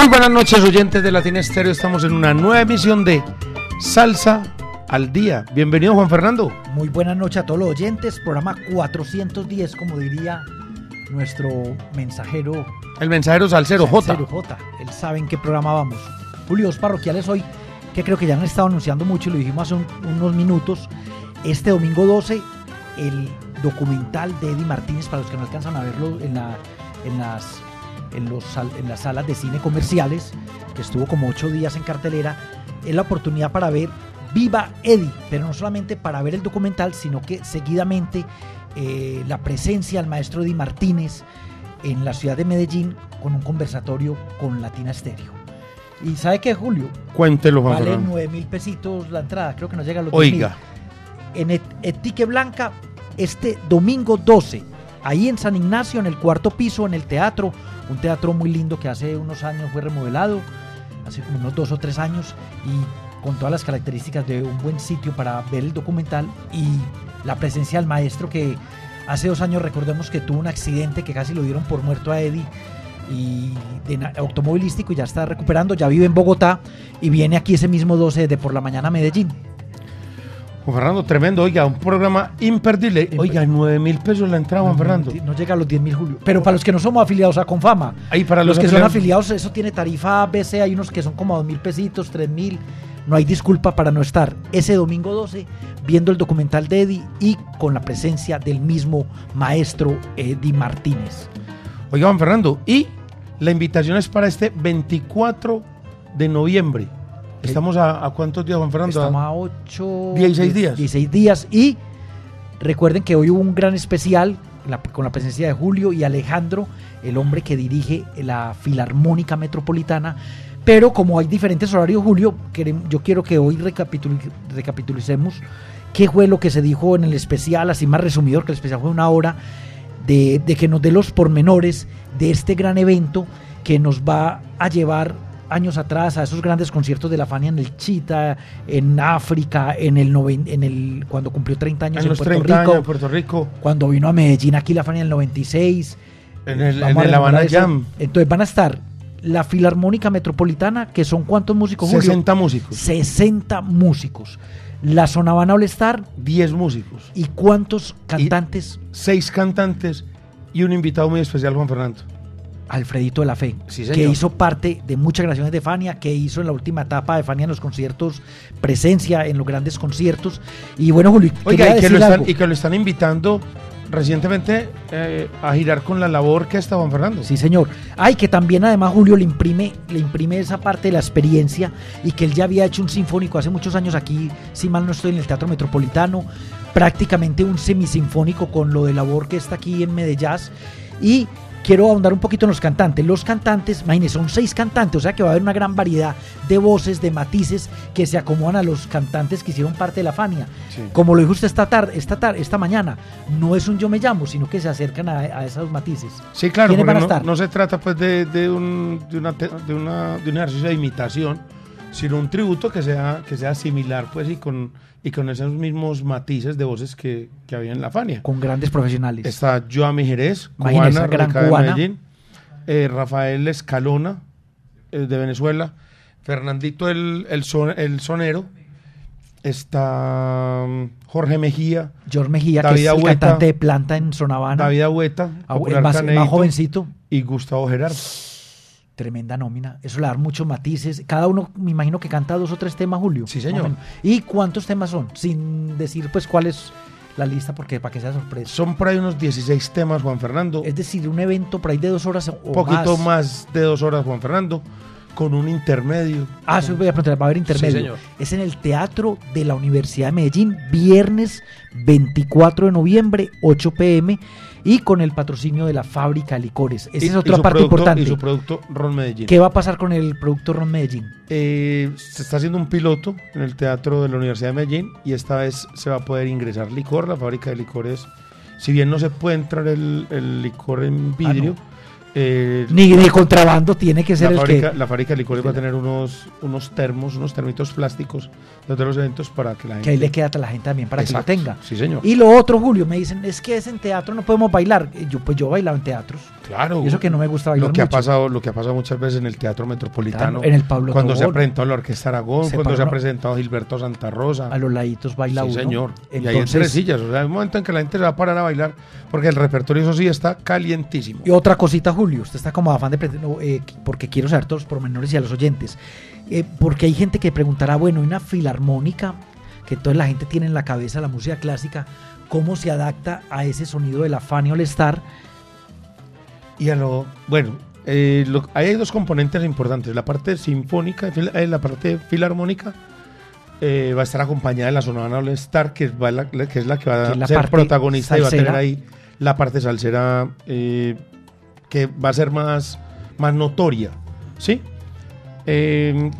Muy buenas noches oyentes de Latina Estéreo, estamos en una nueva emisión de Salsa al Día. Bienvenido Juan Fernando. Muy buenas noches a todos los oyentes, programa 410 como diría nuestro mensajero. El mensajero Salcero, J. J. Él sabe en qué programa vamos. Julio, dos parroquiales hoy, que creo que ya han estado anunciando mucho y lo dijimos hace unos minutos. Este domingo 12, el documental de Eddie Martínez, para los que no alcanzan a verlo en, la, en las en, los, en las salas de cine comerciales, que estuvo como ocho días en cartelera, es la oportunidad para ver Viva Eddie, pero no solamente para ver el documental, sino que seguidamente eh, la presencia del maestro Eddie Martínez en la ciudad de Medellín con un conversatorio con Latina Stereo. ¿Y sabe qué, Julio? Cuéntelo, Juan Vale 9 mil pesitos la entrada, creo que nos llega a los Oiga. En Etique Blanca, este domingo 12, ahí en San Ignacio, en el cuarto piso, en el teatro, un teatro muy lindo que hace unos años fue remodelado, hace como unos dos o tres años, y con todas las características de un buen sitio para ver el documental y la presencia del maestro que hace dos años recordemos que tuvo un accidente que casi lo dieron por muerto a Eddie y automovilístico y ya está recuperando, ya vive en Bogotá y viene aquí ese mismo 12 de por la mañana a Medellín. Juan Fernando, tremendo, oiga, un programa imperdible. Oiga, 9 mil pesos la entrada, Juan Fernando. No llega a los 10 mil, Julio. Pero para los que no somos afiliados a Confama, Ahí para los, que son afiliados, eso tiene tarifa BC, hay unos que son como 2 mil pesitos, 3 mil. No hay disculpa para no estar ese domingo 12 viendo el documental de Eddie y con la presencia del mismo maestro Eddie Martínez. Oiga, Juan Fernando, y la invitación es para este 24 de noviembre. Estamos a, a, cuántos días, Juan Fernando? Estamos a 8... 16 días. 16 días. Y recuerden que hoy hubo un gran especial la, con la presencia de Julio y Alejandro, el hombre que dirige la Filarmónica Metropolitana. Pero como hay diferentes horarios, Julio, yo quiero que hoy recapitul, recapitulicemos qué fue lo que se dijo en el especial, así más resumido, que el especial fue una hora, de, de que nos dé los pormenores de este gran evento que nos va a llevar años atrás a esos grandes conciertos de la Fania en el Chita, en África, en el, en el cuando cumplió 30 años en, en Puerto, Rico, Puerto Rico, cuando vino a Medellín aquí la Fania en el 96, en el, en el Habana Jam. Entonces van a estar la Filarmónica Metropolitana, que son cuántos músicos, 60 músicos. 60 músicos. La Zona Habana All Star, 10 músicos. ¿Y cuántos cantantes? Y seis cantantes y un invitado muy especial, Juan Fernando. Alfredito de la Fe, sí, que hizo parte de muchas grabaciones de Fania, que hizo en la última etapa de Fania en los conciertos, presencia en los grandes conciertos. Y bueno, Julio, Oiga, y que, lo están, y que, lo están, invitando recientemente eh, a girar con la labor que está Juan Fernando. Sí, señor. Ay, que también además Julio le imprime, le imprime esa parte de la experiencia y que él ya había hecho un sinfónico hace muchos años aquí, si mal no estoy, en el Teatro Metropolitano, prácticamente un semisinfónico con lo de la orquesta aquí en Medellín. Y quiero ahondar un poquito en los cantantes. Los cantantes, imagínense, son seis cantantes, o sea que va a haber una gran variedad de voces, de matices que se acomodan a los cantantes que hicieron parte de la Fania. Sí. Como lo dijo usted esta tarde, esta tarde, esta mañana, no es un yo me llamo, sino que se acercan a, a esos matices. Sí, claro, no se trata pues de, de, un, de, una, de, una, de un ejercicio de imitación, sino un tributo que sea, que sea similar pues y con, y con esos mismos matices de voces que, que había en la Fania. Con grandes profesionales. Está Joami Jerez, cubana, gran cubana. Medellín. Eh, Rafael Escalona, eh, de Venezuela. Fernandito el, el, son, el sonero. Está um, Jorge Mejía. George Mejía, David que es el cantante de planta en Sonavana. David Agüeta, más, más jovencito. y Gustavo Gerardo. Tremenda nómina. Eso le da muchos matices. Cada uno, me imagino que canta dos o tres temas, Julio. Sí, señor. ¿Y cuántos temas son? Sin decir, pues, cuál es la lista, porque para que sea sorpresa. Son por ahí unos 16 temas, Juan Fernando. Es decir, un evento por ahí de dos horas o Un poquito más. más. de dos horas, Juan Fernando. con un intermedio. Ah, eso voy a preguntar, va a haber intermedio. señor. Es en el Teatro de la Universidad de Medellín, viernes 24 de noviembre, 8 pm, y con el patrocinio de la fábrica de licores. Esa Y- es otra parte producto- importante. Y su producto Ron Medellín. ¿Qué va a pasar con el producto Ron Medellín? Eh, se está haciendo un piloto en el teatro de la Universidad de Medellín y esta vez se va a poder ingresar licor. La fábrica de licores, si bien no se puede entrar el, el licor en vidrio, eh, Ni de contrabando tiene que ser la, el fábrica, que... la fábrica de licores va a tener unos, unos termos, unos termitos plásticos de los eventos para que la gente... Que ahí le queda a la gente también para Exacto. que lo tenga. Sí, señor. Y lo otro, Julio, me dicen, es que es en teatro, no podemos bailar. Y Yo, pues yo he bailado en teatros. Claro. Y eso que no me gusta bailar lo que ha pasado Lo que ha pasado muchas veces en el Teatro Metropolitano. Claro, en el Pablo Cuando se ha presentado la Orquesta Aragón, cuando se ha presentado Gilberto Santa Rosa. A los laditos baila sí, uno. señor. y ahí en Entonces, tres sillas. O sea, hay un momento en que la gente se va a parar a bailar porque el repertorio, eso sí, está calientísimo. Y otra cosita, Julio, usted está como afán de... eh, porque quiero saber todos los pormenores y a los oyentes. Eh, porque hay gente que preguntará, bueno, hay una filarmónica, que toda la gente tiene en la cabeza la música clásica, ¿cómo se adapta a ese sonido de la Fania All Star? Y a lo. Bueno, eh, lo- hay dos componentes importantes. La parte sinfónica, fil- eh, la parte filarmónica. eh, va a estar acompañada de la Sonora All Star, que, va la- la- que es la que va Que a ser protagonista y va a tener ahí la parte salsera eh, que va a ser más, más notoria. ¿Sí? Eh,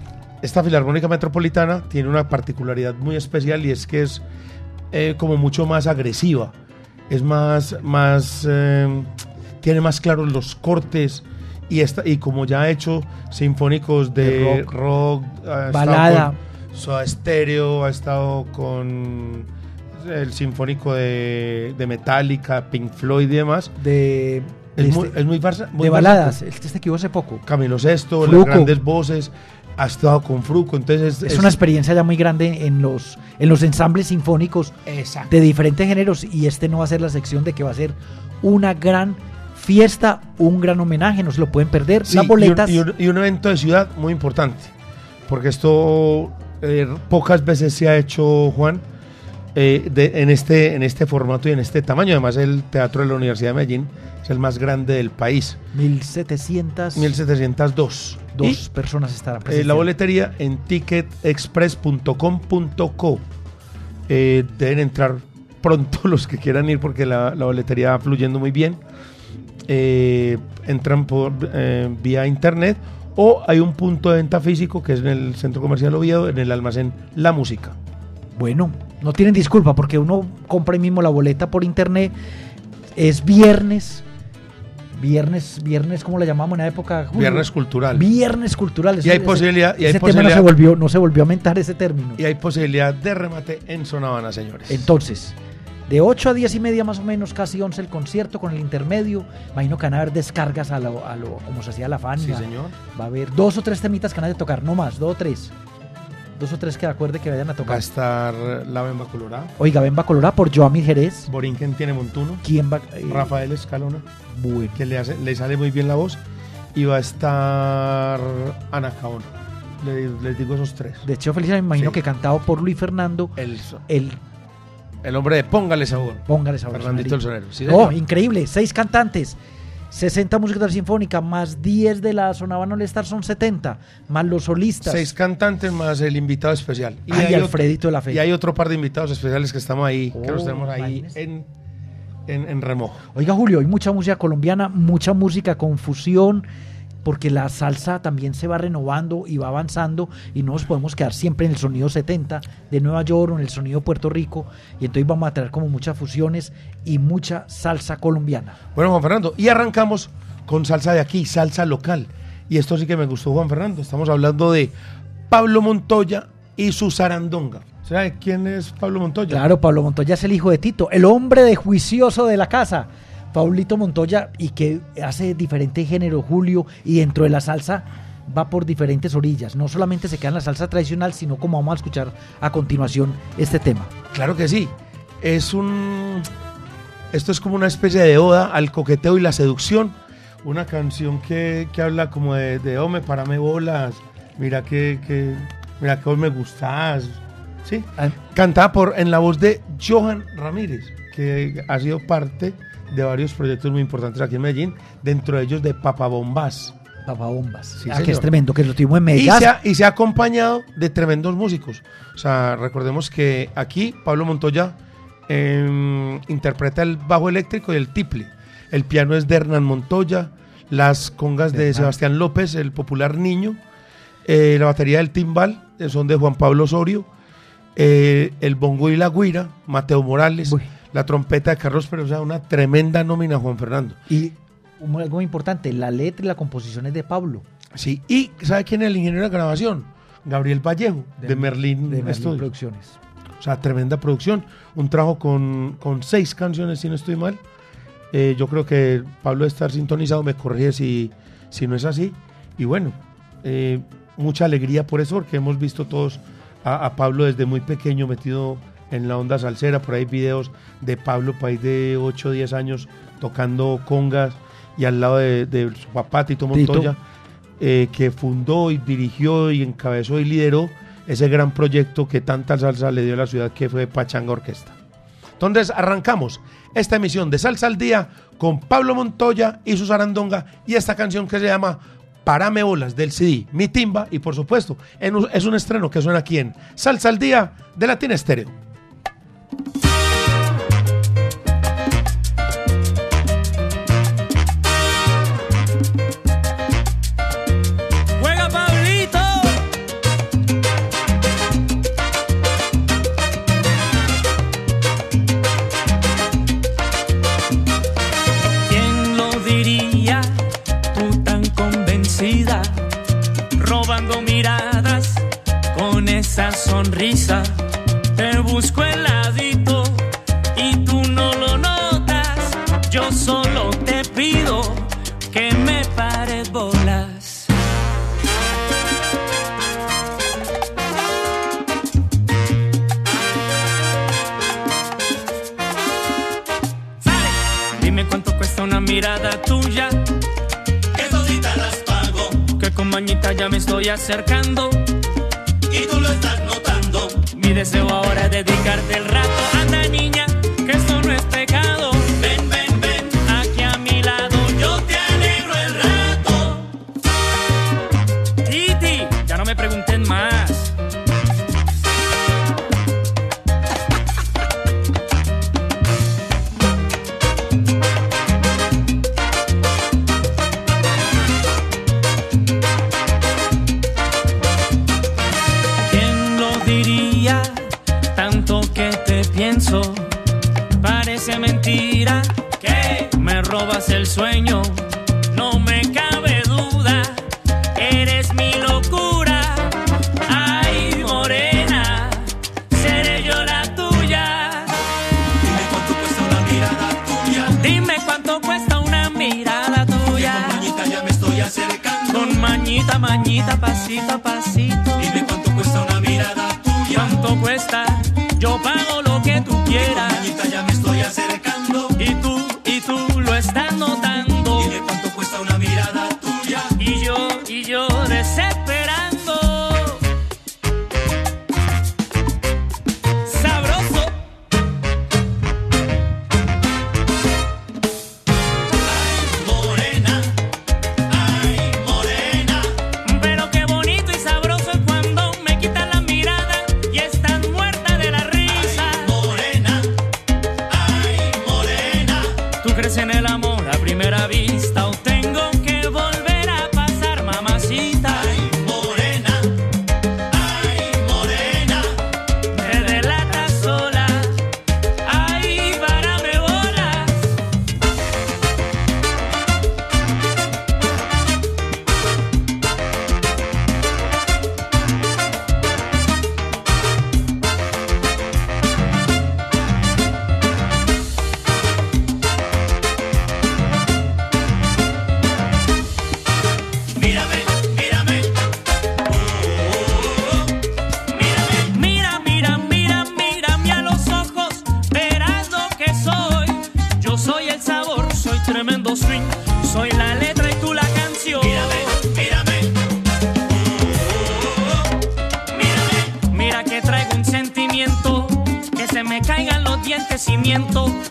esta Filarmónica Metropolitana tiene una particularidad muy especial y es que es eh, como mucho más agresiva. Es más, más eh, tiene más claros los cortes y, esta, y como ya ha hecho sinfónicos de, De rock, rock, ha balada. Soda Stereo, ha estado con el sinfónico de, de Metallica, Pink Floyd y demás. De, Es, muy, este- es muy muy de baladas. Este hace poco. Camilo Sesto, las grandes voces, ha estado con Fruco, entonces Es, una experiencia ya muy grande en los, en los ensambles sinfónicos Exacto. de diferentes géneros y este no va a ser la sección de que va a ser una gran fiesta, un gran homenaje, no se lo pueden perder. Sí, Las boletas, Y un, y un- y un evento de ciudad muy importante, porque esto eh, pocas veces se ha hecho, Juan, eh, de- en, este, en este formato y en este tamaño. Además, el Teatro de la Universidad de Medellín es el más grande del país, 1702 1702. dos personas estarán Y, eh, presentes. la boletería en ticketexpress.com.co. Eh, deben entrar pronto los que quieran ir porque la, la boletería va fluyendo muy bien. Eh, entran por vía internet o hay un punto de venta físico que es en el Centro Comercial Oviedo, en el almacén La Música. Bueno, no tienen disculpa porque uno compra ahí mismo la boleta por internet. Es viernes. Viernes, viernes, ¿cómo le llamamos en la época? Julio? Viernes cultural. Viernes cultural. Y hay posibilidad- y hay ese tema no posibilidad- se volvió, no se volvió a mentar ese término. Y hay posibilidad de remate en Zona Habana, señores. Entonces, de 8 a 10 y media más o menos, casi 11 el concierto con el intermedio. Imagino que van a haber descargas a lo, a lo como se hacía la Fania. sí, señor. Va a haber dos o tres temitas que van a tocar, no más, dos o tres. Dos o tres que acuerde que vayan a Va a tocar. estar La Bemba Colorada. Oiga, ven va Colorado por Joami Jerez. Borinquen tiene Montuno. ¿Quién va? eh, Rafael Escalona. Bueno. que le, hace, le sale muy bien la voz. Y va a estar Ana Caona. Le- les digo esos tres. De hecho, Felicia me imagino Sí. que cantado por Luis Fernando, El, el el hombre de Póngale Sabor. Póngale sabor. Fernandito el. Sonero. Sí, Oh, increíble. Seis cantantes. 60 músicas de la sinfónica, más 10 de la Sonavana All Star son 70, más los solistas. Seis cantantes más el invitado especial. Y hay otro- Alfredito de la Fe. y hay otro par de invitados especiales que estamos ahí, que Oh, los tenemos ahí en, en, en remojo. Oiga, Julio, hay mucha música colombiana, mucha música con fusión, porque la salsa también se va renovando y va avanzando y no nos podemos quedar siempre en el sonido 70 de Nueva York o en el sonido Puerto Rico. Y entonces vamos a traer como muchas fusiones y mucha salsa colombiana. Bueno, Juan Fernando, y arrancamos con salsa de aquí, salsa local. Y esto sí que me gustó, Juan Fernando. Estamos hablando de Pablo Montoya y su zarandonga. ¿Sabe quién es Pablo Montoya? Claro, Pablo Montoya es el hijo de Tito, el hombre de juicioso de la casa. Paulito Montoya y que hace diferente género, Julio, y dentro de la salsa va por diferentes orillas. No solamente se queda en la salsa tradicional, sino como vamos a escuchar a continuación este tema. Claro que sí. Es un. Esto es como una especie de oda al coqueteo y la seducción. Una canción que, que habla como de, de hombre, parame bolas. Mira que, que- mira que hoy me gustas. Sí. Ah, Cantada por, en la voz de Johan Ramírez, que ha sido parte de varios proyectos muy importantes aquí en Medellín, dentro de ellos de Papabombás. Papabombas. Sí, ah, que es tremendo, que lo tuvimos en Y Medellín. se, ha, y se ha acompañado de tremendos músicos. O sea, recordemos que aquí Pablo Montoya em, interpreta el bajo eléctrico y el tiple. El piano es de Hernán Montoya, las congas de. Sebastián López, el popular niño, eh, la batería del timbal eh, son de Juan Pablo Osorio, eh, el bongo y la guira, Mateo Morales, Uy. La trompeta de Carlos Pérez, o sea, una tremenda nómina Juan Fernando. Y algo muy importante, la letra y la composición es de Pablo. Sí, y ¿sabe quién es el ingeniero de grabación? Gabriel Vallejo, de, Merlín, de Merlín Studios. Producciones. O sea, tremenda producción. Un trabajo con, con seis canciones, si no estoy mal. Eh, yo creo que Pablo de estar sintonizado me corrige si, si no es así. Y bueno, eh, mucha alegría por eso, porque hemos visto todos a, a Pablo desde muy pequeño metido en la onda salsera. Por ahí videos de Pablo, país de 8 o 10 años, tocando congas y al lado de, de su papá, Tito Tito. Montoya, eh, que fundó y dirigió y encabezó y lideró ese gran proyecto que tanta salsa le dio a la ciudad que fue Pachanga Orquesta. Entonces arrancamos esta emisión de Salsa al Día con Pablo Montoya y su zarandonga y esta canción que se llama Parame Bolas del CD, Mi Timba y por supuesto es un estreno que suena aquí en Salsa al Día de Latina Estéreo. Miradas con esa sonrisa. Te busco el ladito ya me estoy acercando. Y tú lo estás notando. Mi deseo ahora es dedicarte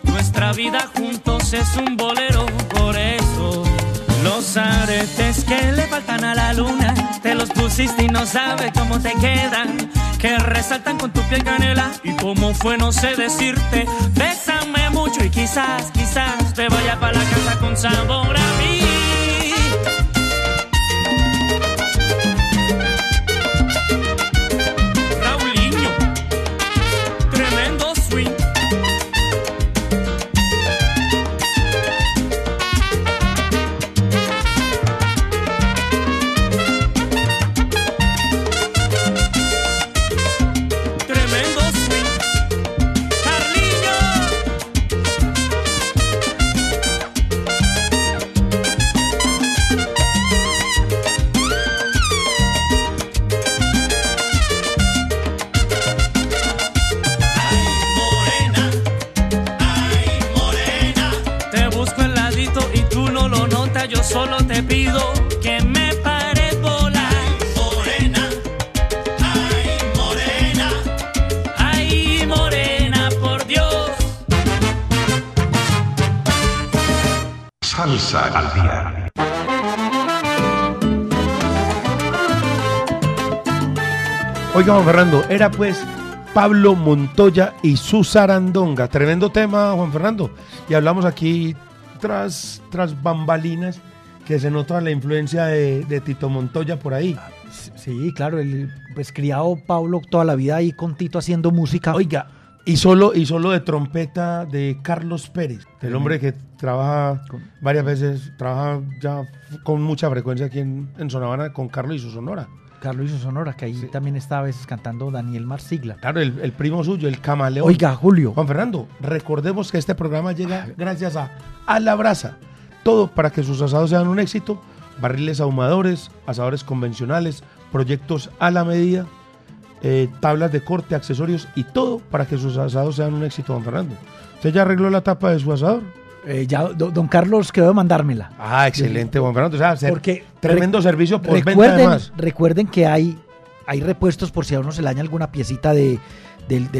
Nuestra vida juntos es un bolero, por eso los aretes que le faltan a la luna. Te los pusiste y no sabes cómo te quedan. Que resaltan con tu piel canela. Y cómo fue, no sé decirte. Bésame mucho y quizás, quizás te vaya para la casa con sabor a mí. Juan Fernando, era pues Pablo Montoya y su zarandonga. Tremendo tema, Juan Fernando. Y hablamos aquí tras, tras bambalinas que se nota la influencia de, de Tito Montoya por ahí. Sí, claro, el pues criado Pablo toda la vida ahí con Tito haciendo música. Oiga, y solo, y solo de trompeta de Carlos Pérez, el hombre que trabaja varias veces, trabaja ya con mucha frecuencia aquí en, en Sonavana con Carlos y su Sonora. Carlos su Sonora, que ahí también está a veces cantando Daniel Marsigla. Claro, el, el primo suyo, el camaleón. Oiga, Julio. Juan Fernando, recordemos que este programa llega gracias a A la Brasa. Todo para que sus asados sean un éxito. Barriles ahumadores, asadores convencionales, proyectos a la medida, eh, tablas de corte, accesorios y todo para que sus asados sean un éxito, Juan Fernando. ¿Usted ya arregló la tapa de su asador? Eh, ya, do- don Carlos quedó de mandármela. Ah, excelente, Juan Fernando. O sea, ser- Porque tremendo re- servicio por venta recuerden, además. recuerden que hay, hay repuestos por si a uno se le daña alguna piecita de,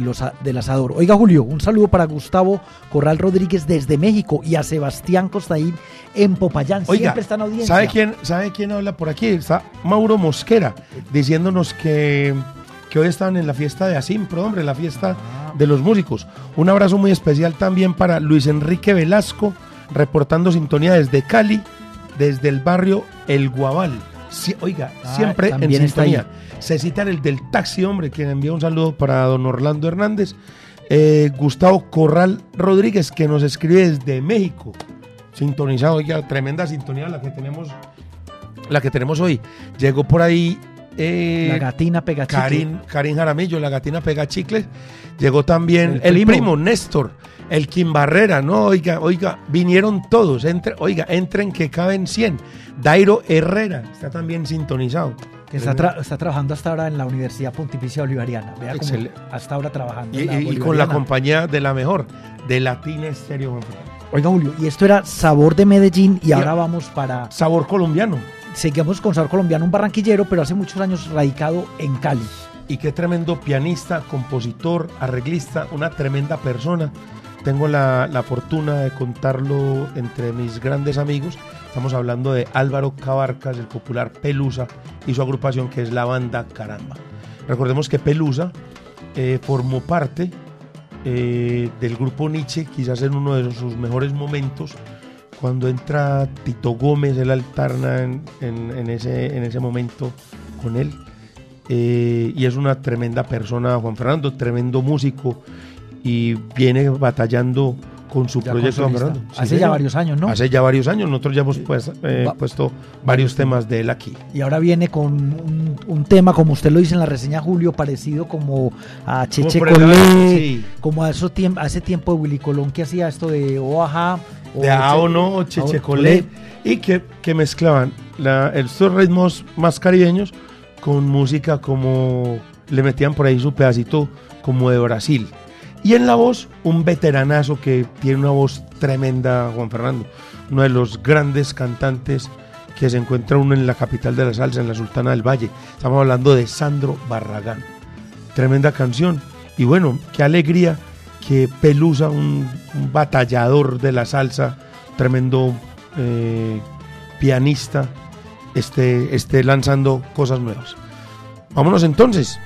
los del asador. Oiga, Julio, un saludo para Gustavo Corral Rodríguez desde México y a Sebastián Costaín en Popayán. Oiga, Siempre está en audiencia. ¿sabe quién, ¿sabe quién habla por aquí? Está Mauro Mosquera diciéndonos que, que hoy están en la fiesta de Asimpro, hombre, la fiesta de los músicos. Un abrazo muy especial también para Luis Enrique Velasco, reportando sintonía desde Cali, desde el barrio El Guabal. Sí, oiga, Ah, siempre en sintonía. Se cita el del taxi, hombre, quien envía un saludo para don Orlando Hernández. Eh, Gustavo Corral Rodríguez, que nos escribe desde México. Sintonizado, oiga, tremenda sintonía la que tenemos, la que tenemos hoy. Llegó por ahí eh, La gatina pega. Karin, Karin Jaramillo, la gatina pega chicle. Llegó también El el, primo. primo. Néstor, el Kim Barrera, no, oiga, oiga, vinieron todos, entre, oiga, entren que caben 100. Dairo Herrera está también sintonizado. Que está, tra- está trabajando hasta ahora en la Universidad Pontificia Bolivariana. Vea cómo hasta ahora trabajando. Y, en la y- y con la compañía de la mejor, de Latina Estéreo. Oiga, Julio, y esto era Sabor de Medellín y Y- ahora vamos para... Sabor colombiano. Seguimos con Sabor Colombiano, un barranquillero, pero hace muchos años radicado en Cali. Y qué tremendo pianista, compositor, arreglista, una tremenda persona. Tengo la, la fortuna de contarlo entre mis grandes amigos. Estamos hablando de Álvaro Cabarcas, el popular Pelusa, y su agrupación que es la banda Caramba. Recordemos que Pelusa eh, formó parte eh, del grupo Nietzsche, quizás en uno de sus mejores momentos, cuando entra Tito Gómez, él alterna en, en- en ese, en ese momento con él. Eh, y es una tremenda persona, Juan Fernando, tremendo músico y viene batallando con su Ya proyecto, Juan. Fernando. Sí, Hace ya varios años, ¿no? Hace ya varios años, nosotros ya hemos pues, eh, puesto varios temas de él aquí. Y ahora viene con un, un tema, como usted lo dice en la reseña, Julio, parecido como a Cheche Colé, sí. como a, eso tiemp- a ese tiempo de Willy Colón que hacía esto de Oaja. De A o no, o Chechecolé, y que, que mezclaban la- estos ritmos más caribeños con música como le metían por ahí su pedacito como de Brasil. Y en la voz, un veteranazo que tiene una voz tremenda, Juan Fernando, uno de los grandes cantantes que se encuentra uno en la capital de la salsa, en la Sultana del Valle. Estamos hablando de Sandro Barragán. Tremenda canción. Y bueno, qué alegría que Pelusa, un, batallador de la salsa, tremendo eh, pianista, esté, esté lanzando cosas nuevas. Vámonos entonces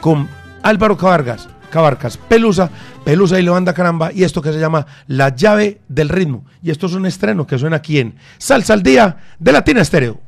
con Álvaro Cabargas, Cabarcas, Pelusa, Pelusa y Levanda Caramba, y esto que se llama La llave del ritmo. Y esto es un estreno que suena aquí en Salsa al Día de Latina Estéreo.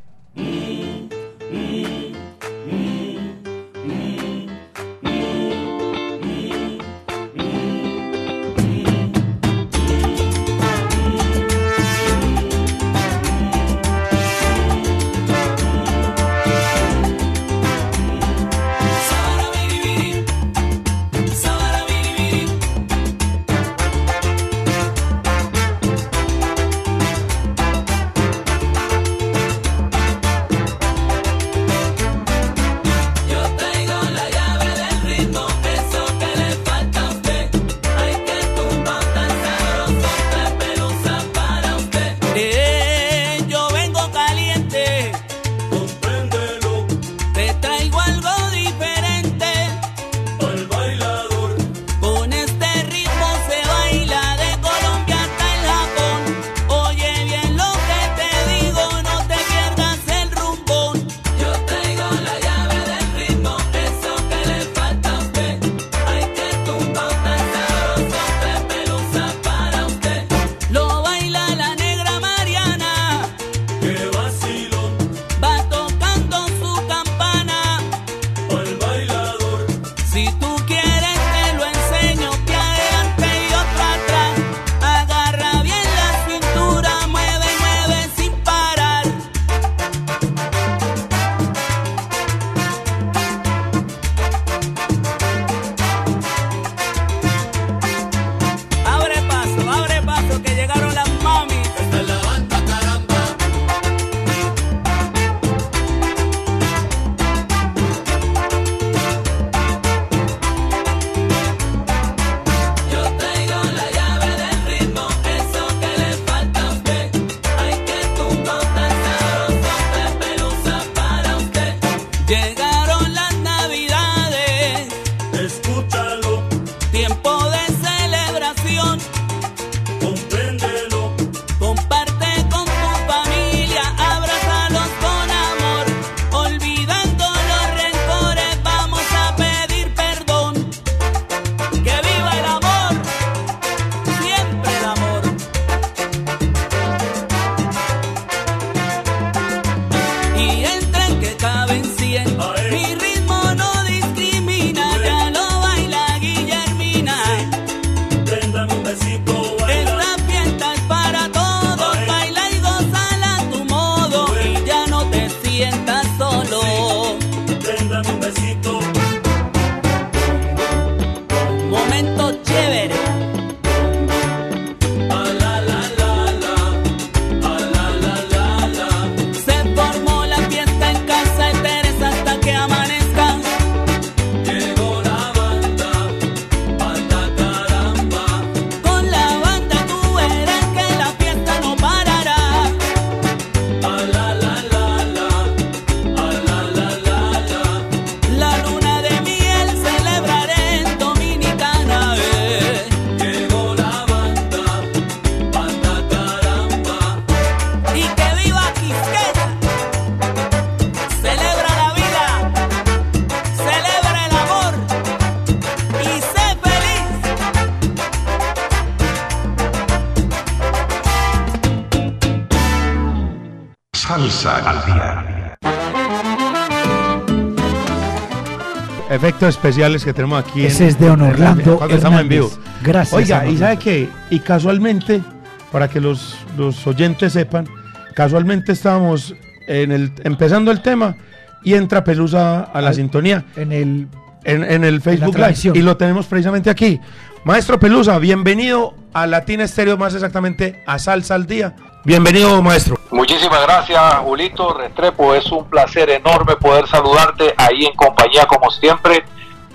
Especiales que tenemos aquí. Ese es de Don Orlando. Cuando estamos en vivo. Gracias. Oiga, y sabe qué? Y casualmente, para que los, los oyentes sepan, casualmente estábamos en el, empezando el tema y entra Pelusa a la sintonía. En el, en, el Facebook Live. Y lo tenemos precisamente aquí. Maestro Pelusa, bienvenido a Latina Estéreo, más exactamente a Salsa al Día. Bienvenido, maestro. Muchísimas gracias, Julito Restrepo. Es un placer enorme poder saludarte ahí en compañía, como siempre,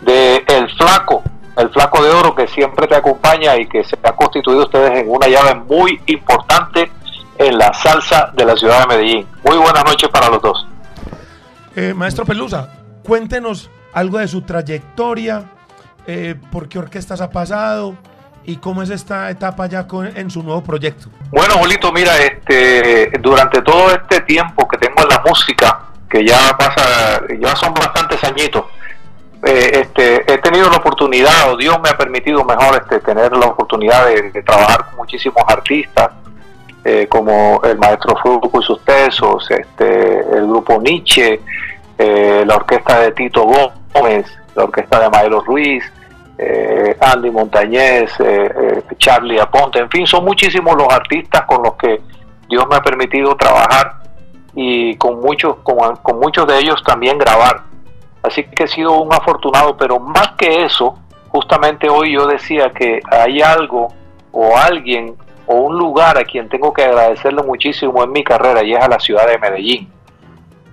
de El Flaco, el Flaco de Oro, que siempre te acompaña y que se ha constituido ustedes en una llave muy importante en la salsa de la ciudad de Medellín. Muy buenas noches para los dos. Eh, maestro Pelusa, cuéntenos algo de su trayectoria, eh, por qué orquestas ha pasado y cómo es esta etapa ya con, en su nuevo proyecto. Bueno, Julito, mira, este, durante todo este tiempo que tengo en la música, que ya pasa, ya son bastantes añitos, eh, este, he tenido la oportunidad, o Dios me ha permitido mejor este, tener la oportunidad de, trabajar con muchísimos artistas, eh, como el maestro Fruco y sus tesos, este, el grupo Nietzsche, eh, la orquesta de Tito Gómez, la orquesta de Maelo Ruiz, Andy Montañez, Charlie Aponte, en fin, son muchísimos los artistas con los que Dios me ha permitido trabajar y con muchos, con muchos de ellos también grabar. Así que he sido un afortunado, pero más que eso, justamente hoy yo decía que hay algo o alguien o un lugar a quien tengo que agradecerle muchísimo en mi carrera y es a la ciudad de Medellín.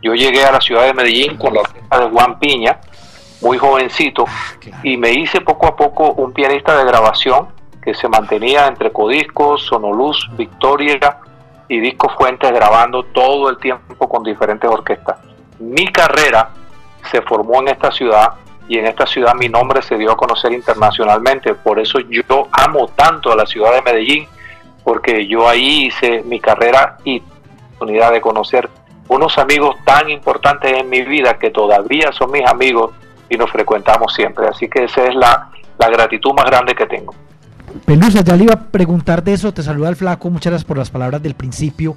Yo llegué a la ciudad de Medellín con la orquesta de Juan Piña, muy jovencito, y me hice poco a poco un pianista de grabación que se mantenía entre Codiscos, Sonoluz, Victoria y Disco Fuentes grabando todo el tiempo con diferentes orquestas. Mi carrera se formó en esta ciudad y en esta ciudad mi nombre se dio a conocer internacionalmente. Por eso yo amo tanto a la ciudad de Medellín, porque yo ahí hice mi carrera y oportunidad de conocer unos amigos tan importantes en mi vida que todavía son mis amigos y nos frecuentamos siempre. Así que esa es la, la gratitud más grande que tengo. Pelusa, ya le iba a preguntar de eso, te saluda el flaco, muchas gracias por las palabras del principio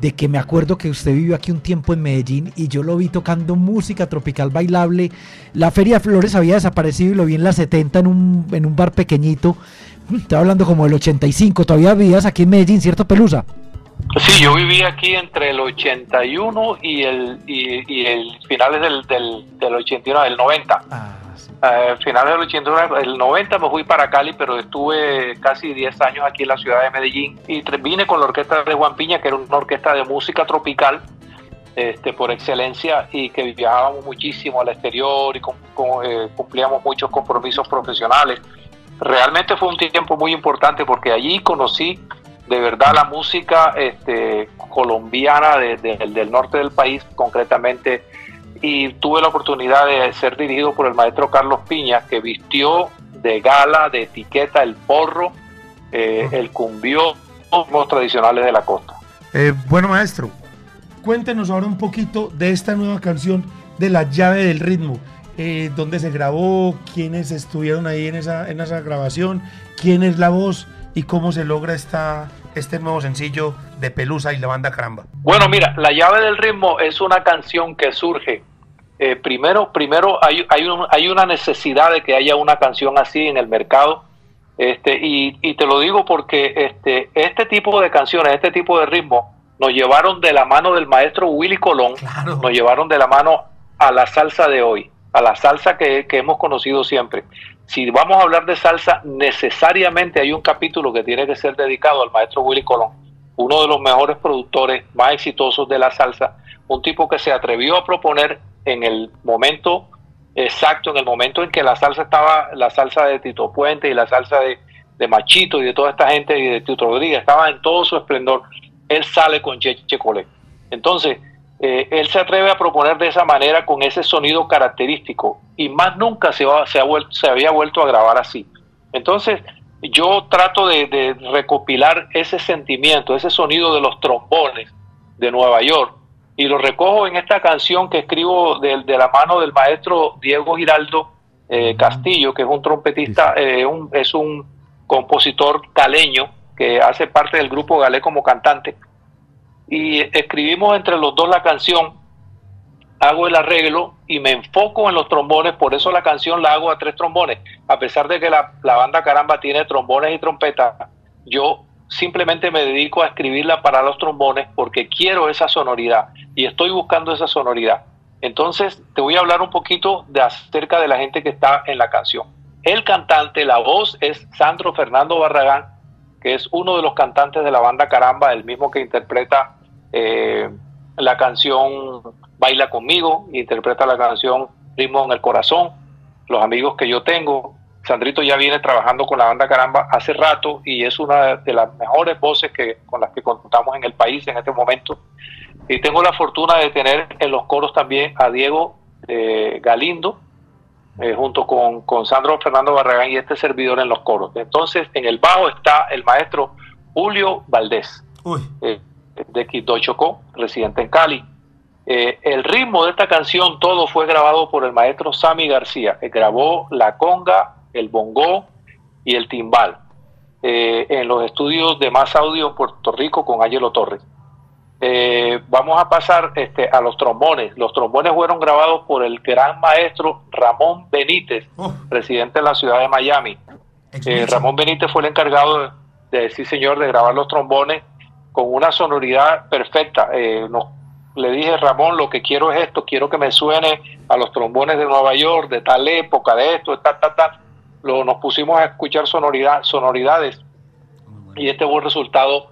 de que me acuerdo que usted vivió aquí un tiempo en Medellín y yo lo vi tocando música tropical bailable. La Feria de Flores había desaparecido y lo vi en la 70 en un, en un bar pequeñito. Estoy hablando como del 85. Todavía vivías aquí en Medellín, ¿cierto, Pelusa? Sí, yo viví aquí entre el 81 y el, y, el finales del, del, del 81, del 90. Ah eh, finales del 89, el 90 me fui para Cali, pero estuve casi 10 años aquí en la ciudad de Medellín y vine con la orquesta de Juan Piña, que era una orquesta de música tropical este, por excelencia y que viajábamos muchísimo al exterior y eh, cumplíamos muchos compromisos profesionales. Realmente fue un tiempo muy importante porque allí conocí de verdad la música este, colombiana del norte del país, concretamente y tuve la oportunidad de ser dirigido por el maestro Carlos Piña, que vistió de gala, de etiqueta, el porro, eh, el cumbió, los tradicionales de la costa. Eh, bueno, maestro, cuéntenos ahora un poquito de esta nueva canción de La llave del ritmo. Eh, ¿Dónde se grabó? ¿Quiénes estuvieron ahí en esa, en esa grabación? ¿Quién es la voz? ¿Y cómo se logra esta, este nuevo sencillo de Pelusa y la banda Caramba? Bueno, mira, La llave del ritmo es una canción que surge eh, primero, primero hay, hay, hay, una necesidad de que haya una canción así en el mercado. Este, y, te lo digo porque este, este tipo de canciones, este tipo de ritmo, nos llevaron de la mano del maestro Willy Colón, nos llevaron de la mano a la salsa de hoy, a la salsa que, que hemos conocido siempre. Si vamos a hablar de salsa, necesariamente hay un capítulo que tiene que ser dedicado al maestro Willy Colón, uno de los mejores productores más exitosos de la salsa, un tipo que se atrevió a proponer en el momento exacto, en el momento en que la salsa estaba, la salsa de Tito Puente y la salsa de, Machito y de toda esta gente y de Tito Rodríguez, estaba en todo su esplendor, él sale con Cheche Colé. Entonces, eh, él se atreve a proponer de esa manera con ese sonido característico y más nunca se, va, se, ha vuelto, se había vuelto a grabar así. Entonces, yo trato de, de recopilar ese sentimiento, ese sonido de los trombones de Nueva York, y lo recojo en esta canción que escribo de, la mano del maestro Diego Giraldo eh, Castillo, que es un trompetista, eh, es un compositor caleño que hace parte del grupo Galé como cantante. Y escribimos entre los dos la canción, hago el arreglo y me enfoco en los trombones, por eso la canción la hago a tres trombones. A pesar de que la, la banda Caramba tiene trombones y trompetas, yo simplemente me dedico a escribirla para los trombones porque quiero esa sonoridad y estoy buscando esa sonoridad. Entonces te voy a hablar un poquito de acerca de la gente que está en la canción. El cantante, la voz es Sandro Fernando Barragán, que es uno de los cantantes de la banda Caramba, el mismo que interpreta eh, la canción Baila conmigo, interpreta la canción Ritmo en el Corazón, los amigos que yo tengo, Sandrito ya viene trabajando con la banda Caramba hace rato y es una de las mejores voces que, con las que contamos en el país en este momento. Y tengo la fortuna de tener en los coros también a Diego eh, Galindo, eh, junto con, con Sandro Fernando Barragán y este servidor en los coros. Entonces, en el bajo está el maestro Julio Valdés, eh, de Quito Chocó, residente en Cali. Eh, el ritmo de esta canción, todo fue grabado por el maestro Sammy García, que grabó la conga, el bongó y el timbal en los estudios de Más Audio en Puerto Rico con Ángelo Torres. Eh, vamos a pasar este, a los trombones. Los trombones fueron grabados por el gran maestro Ramón Benítez, presidente de la ciudad de Miami. Eh, Ramón Benítez fue el encargado de, decir, señor, de grabar los trombones con una sonoridad perfecta. Eh, le dije, Ramón, lo que quiero es esto, quiero que me suene a los trombones de Nueva York, de tal época, de esto, de tal, tal, tal. Lo, nos pusimos a escuchar sonoridad, sonoridades y este fue el resultado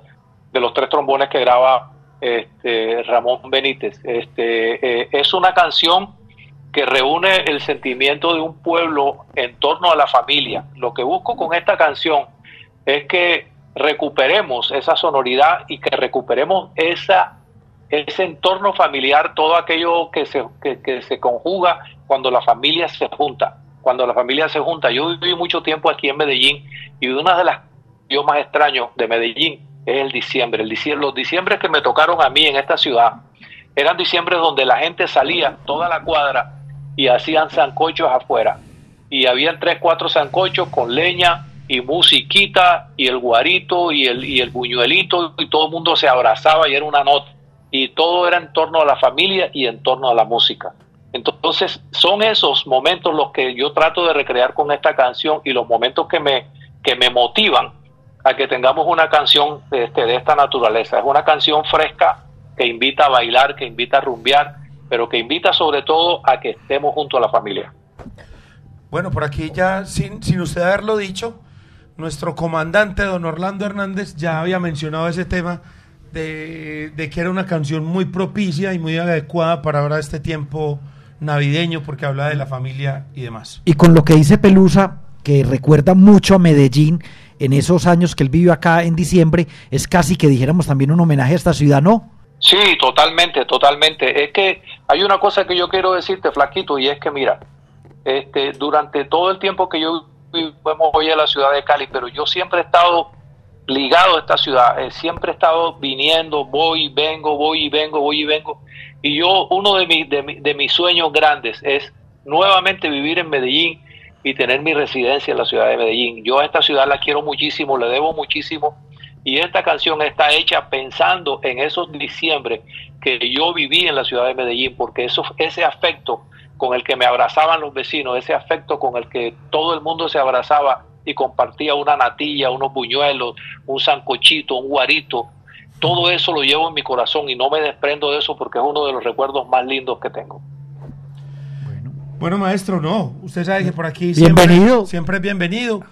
de los tres trombones que graba este, Ramón Benítez. Este, eh, es una canción que reúne el sentimiento de un pueblo en torno a la familia. Lo que busco con esta canción es que recuperemos esa sonoridad y que recuperemos esa, ese entorno familiar, todo aquello que se, que, se conjuga cuando la familia se junta. Cuando la familia se junta. Yo viví mucho tiempo aquí en Medellín y una de las yo más extraños de Medellín es el diciembre. El diciembre. Los diciembres que me tocaron a mí en esta ciudad eran diciembres donde la gente salía toda la cuadra y hacían zancochos afuera. Y habían tres, cuatro zancochos con leña y musiquita y el guarito y el, y el buñuelito y todo el mundo se abrazaba y era una nota. Y todo era en torno a la familia y en torno a la música. Entonces son esos momentos los que yo trato de recrear con esta canción y los momentos que me, que me motivan a que tengamos una canción este, de esta naturaleza. Es una canción fresca que invita a bailar, que invita a rumbear, pero que invita sobre todo a que estemos junto a la familia. Bueno, por aquí ya, sin, sin usted haberlo dicho, nuestro comandante, don Orlando Hernández, ya había mencionado ese tema de, de, que era una canción muy propicia y muy adecuada para ahora este tiempo navideño, porque habla de la familia y demás. Y con lo que dice Pelusa, que recuerda mucho a Medellín, en esos años que él vivió acá en diciembre, es casi que dijéramos también un homenaje a esta ciudad, ¿no? Sí, totalmente, totalmente. Es que hay una cosa que yo quiero decirte, Flaquito, y es que mira, este, durante todo el tiempo que yo voy a la ciudad de Cali, pero yo siempre he estado ligado a esta ciudad, eh, siempre he estado viniendo, voy y vengo, voy y vengo, voy y vengo. Y yo, uno de, mis de, de mis sueños grandes es nuevamente vivir en Medellín y tener mi residencia en la ciudad de Medellín. Yo a esta ciudad la quiero muchísimo, le debo muchísimo y esta canción está hecha pensando en esos diciembre que yo viví en la ciudad de Medellín, porque eso, ese afecto con el que me abrazaban los vecinos, ese afecto con el que todo el mundo se abrazaba y compartía una natilla, unos buñuelos, un sancochito, un guarito, todo eso lo llevo en mi corazón y no me desprendo de eso porque es uno de los recuerdos más lindos que tengo. Bueno, maestro, no. Usted sabe que por aquí bienvenido. Siempre, es bienvenido.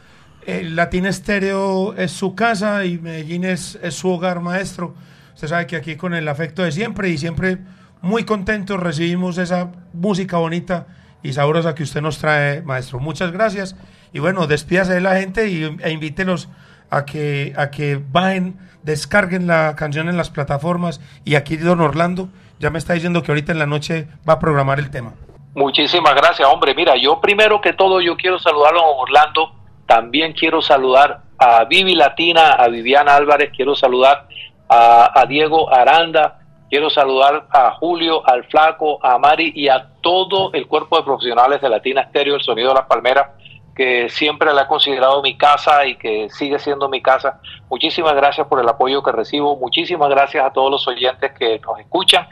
El Latina Estéreo es su casa y Medellín es, su hogar, maestro. Usted sabe que aquí con el afecto de siempre y siempre muy contentos recibimos esa música bonita y sabrosa que usted nos trae, maestro. Muchas gracias. Y bueno, despídase de la gente y, e invítelos a que, a que bajen, descarguen la canción en las plataformas. Y aquí don Orlando ya me está diciendo que ahorita en la noche va a programar el tema. Muchísimas gracias, hombre. Mira, yo primero que todo yo quiero saludarlo a Orlando, también quiero saludar a Vivi Latina, a Viviana Álvarez, quiero saludar a, Diego Aranda, quiero saludar a Julio, al Flaco, a Mari y a todo el cuerpo de profesionales de Latina Estéreo, el Sonido de las Palmeras, que siempre la he considerado mi casa y que sigue siendo mi casa. Muchísimas gracias por el apoyo que recibo, muchísimas gracias a todos los oyentes que nos escuchan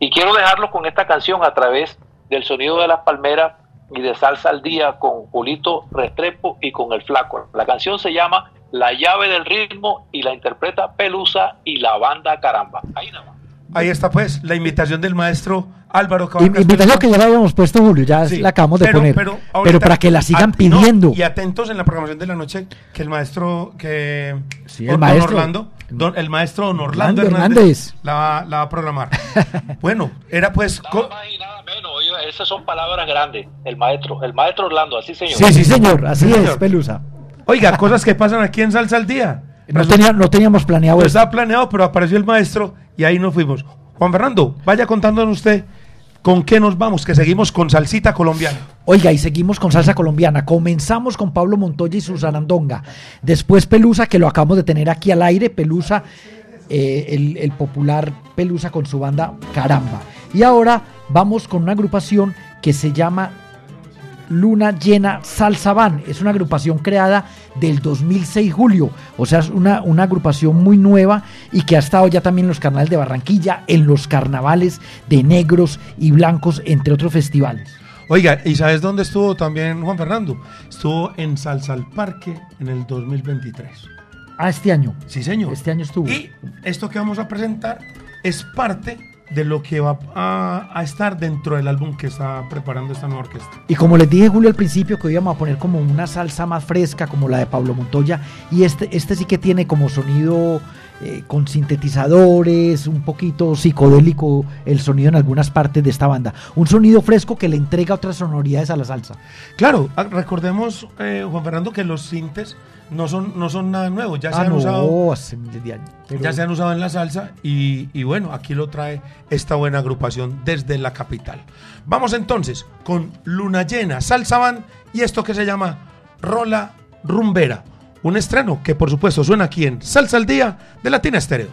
y quiero dejarlos con esta canción a través del sonido de las palmeras y de salsa al día con Julito Restrepo y con el Flaco. La canción se llama La llave del ritmo y la interpreta Pelusa y la banda Caramba. Ahí nada más. Ahí está pues la invitación del maestro Álvaro Cabalcas. Invitación que ya la habíamos puesto, Julio, ya la acabamos de poner. Pero, para que la sigan pidiendo. y atentos en la programación de la noche que el maestro, que el maestro Orlando, el maestro don Orlando, Hernández, La, va, a programar. bueno, era pues... Nada más y nada menos, esas son palabras grandes, el maestro, el maestro Orlando, así señor. Sí, sí señor, así es, Pelusa. Oiga, cosas que pasan aquí en Salsa al Día. No, no teníamos planeado no Estaba planeado, pero apareció el maestro y ahí nos fuimos. Juan Fernando, vaya contándonos usted ¿Con qué nos vamos? Que seguimos con salsita colombiana. Oiga, y seguimos con salsa colombiana. Comenzamos con Pablo Montoya y su zarandonga. Después Pelusa, que lo acabamos de tener aquí al aire. Pelusa, eh, el popular Pelusa con su banda Caramba. Y ahora vamos con una agrupación que se llama Luna Llena Salsa Van. Es una agrupación creada del 2006 julio. O sea, es una, una agrupación muy nueva y que ha estado ya también en los carnavales de Barranquilla, en los carnavales de negros y blancos, entre otros festivales. Oiga, ¿y sabes dónde estuvo también Juan Fernando? Estuvo en Salsa al Parque en el 2023. Ah, este año. Sí, señor. Este año estuvo. Y esto que vamos a presentar es parte de lo que va a, a estar dentro del álbum que está preparando esta nueva orquesta. Y como les dije Julio al principio que hoy íbamos a poner como una salsa más fresca como la de Pablo Montoya y este, este sí que tiene como sonido eh, con sintetizadores, un poquito psicodélico el sonido en algunas partes de esta banda. Un sonido fresco que le entrega otras sonoridades a la salsa. Claro, recordemos, eh, Juan Fernando, que los sintes no son, no son nada nuevos, ya se Ah, han no, usado. hace miles de años. Pero- Ya se han usado en la salsa y, y bueno, aquí lo trae esta buena agrupación desde la capital. Vamos entonces con Luna Llena, Salsa Van y esto que se llama Rola Rumbera. Un estreno que por supuesto suena aquí en Salsa al Día de Latina Estéreo.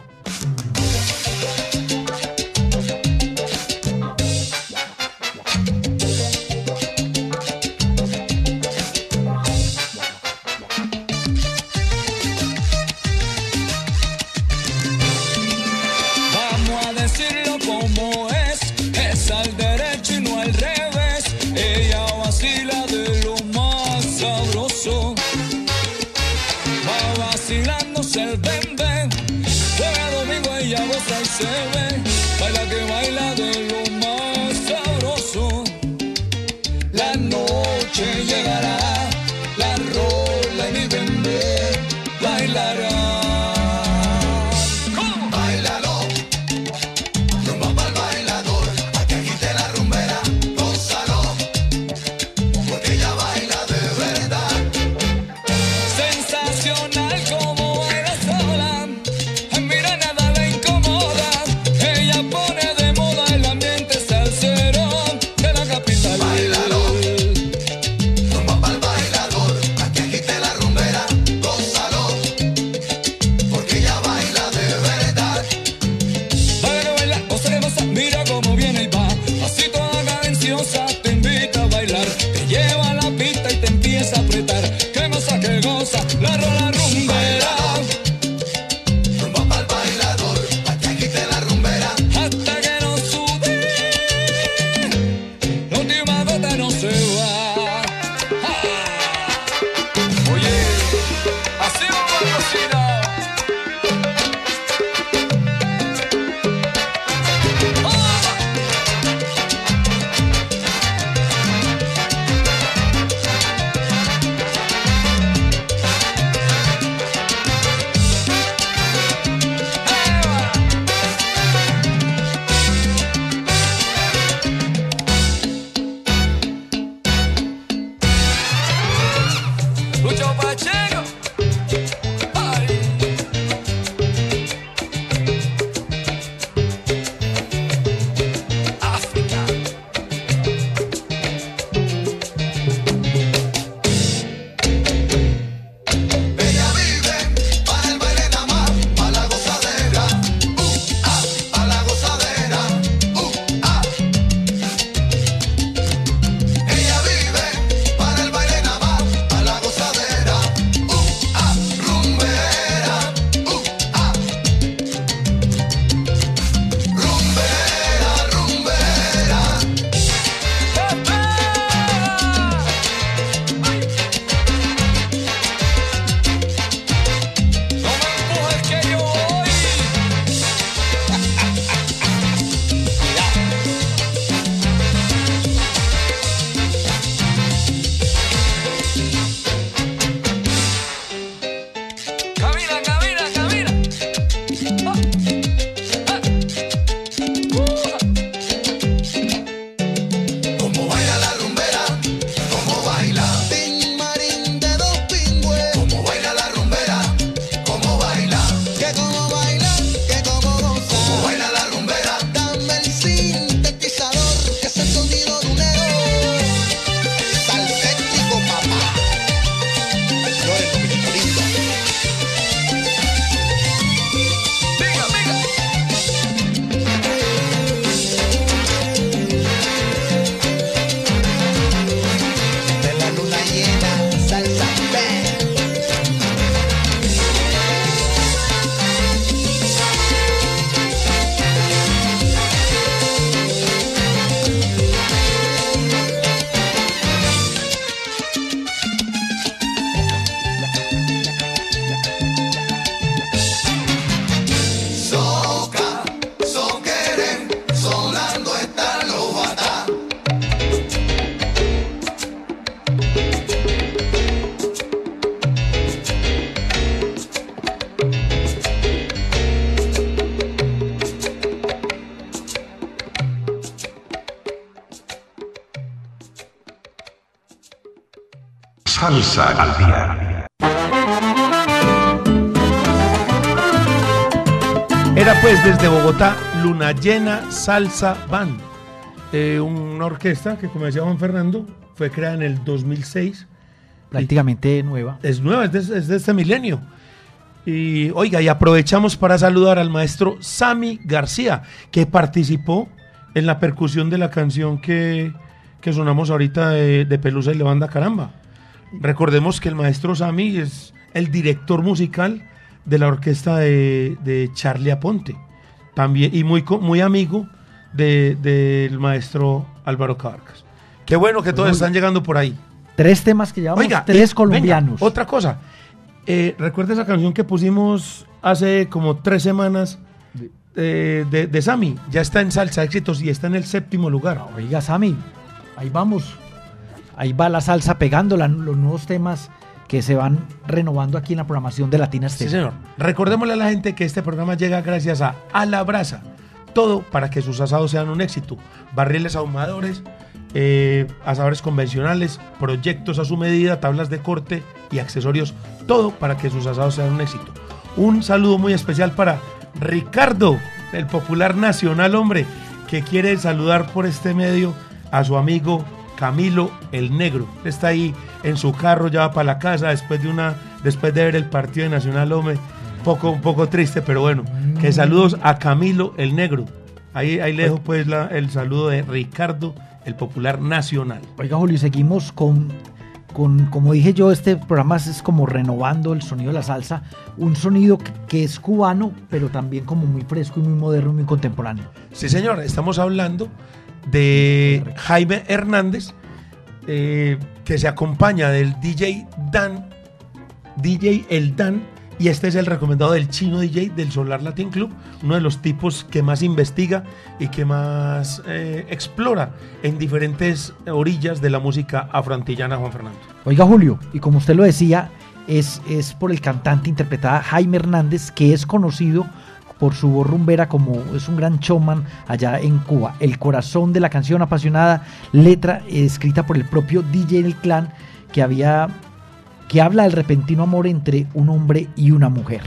Llena Salsa Band, eh, una orquesta que como decía Juan Fernando fue creada en el 2006, Prácticamente nueva. es nueva, es de, es de este milenio. Y oiga, y aprovechamos para saludar al maestro Sami García, que participó en la percusión de la canción que, que sonamos ahorita de, de Pelusa y Levanda Caramba. Recordemos que el maestro Sami es el director musical de la orquesta de, de Charlie Aponte, también, y muy, muy amigo de- del maestro Álvaro Cabarcas. Qué bueno que todos están llegando por ahí. Tres temas que llevamos, Oiga, tres eh, colombianos. venga, otra cosa. Eh, ¿Recuerda esa canción que pusimos hace como tres semanas eh, de, de Sammy? Ya está en salsa éxitos y está en el séptimo lugar. Oiga, Sammy, ahí vamos. Ahí va la salsa pegando la- los nuevos temas que se van renovando aquí en la programación de Latina Sí, Estéreo. señor. Recordémosle a la gente que este programa llega gracias a A la Brasa. Todo para que sus asados sean un éxito. Barriles ahumadores, eh, asadores convencionales, proyectos a su medida, tablas de corte y accesorios. Todo para que sus asados sean un éxito. Un saludo muy especial para Ricardo, el popular nacional hombre, que quiere saludar por este medio a su amigo Camilo el Negro. Está ahí en su carro, ya va para la casa después de una, después de ver el partido de Nacional Hombre. Poco, un poco triste, pero bueno. Que saludos a Camilo el Negro. Ahí, ahí le dejo pues la- el saludo de Ricardo, el popular nacional. Oiga, Julio, seguimos con, con, como dije yo, este programa es como renovando el sonido de la salsa, un sonido que, que es cubano, pero también como muy fresco y muy moderno y muy contemporáneo. Sí, señor, estamos hablando de Jaime Hernández, eh, que se acompaña del DJ Dan, DJ El Dan, y este es el recomendado del chino DJ del Solar Latin Club, uno de los tipos que más investiga y que más eh, explora en diferentes orillas de la música afroantillana, Juan Fernando. Oiga, Julio, y como usted lo decía, es, es por el cantante interpretada Jaime Hernández, que es conocido por su voz rumbera como es un gran showman allá en Cuba. El corazón de la canción apasionada, letra eh, escrita por el propio DJ del clan, que había que habla del repentino amor entre un hombre y una mujer.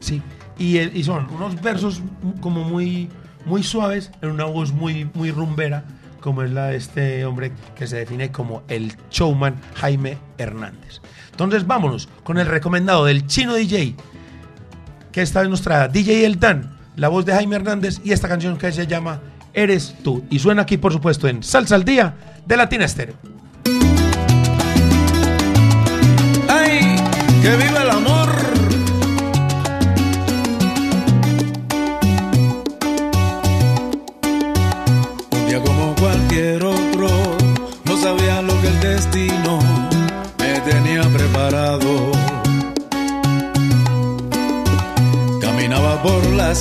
Sí, y, el- y son unos versos como muy, muy suaves en una voz muy, muy rumbera, como es la de este hombre que se define como el showman Jaime Hernández. Entonces vámonos con el recomendado del chino DJ, que esta vez nos trae DJ El Dan, la voz de Jaime Hernández y esta canción que se llama Eres tú. Y suena aquí, por supuesto, en Salsa al Día de Latina Estéreo. ¡Ay! ¡Que viva el amor!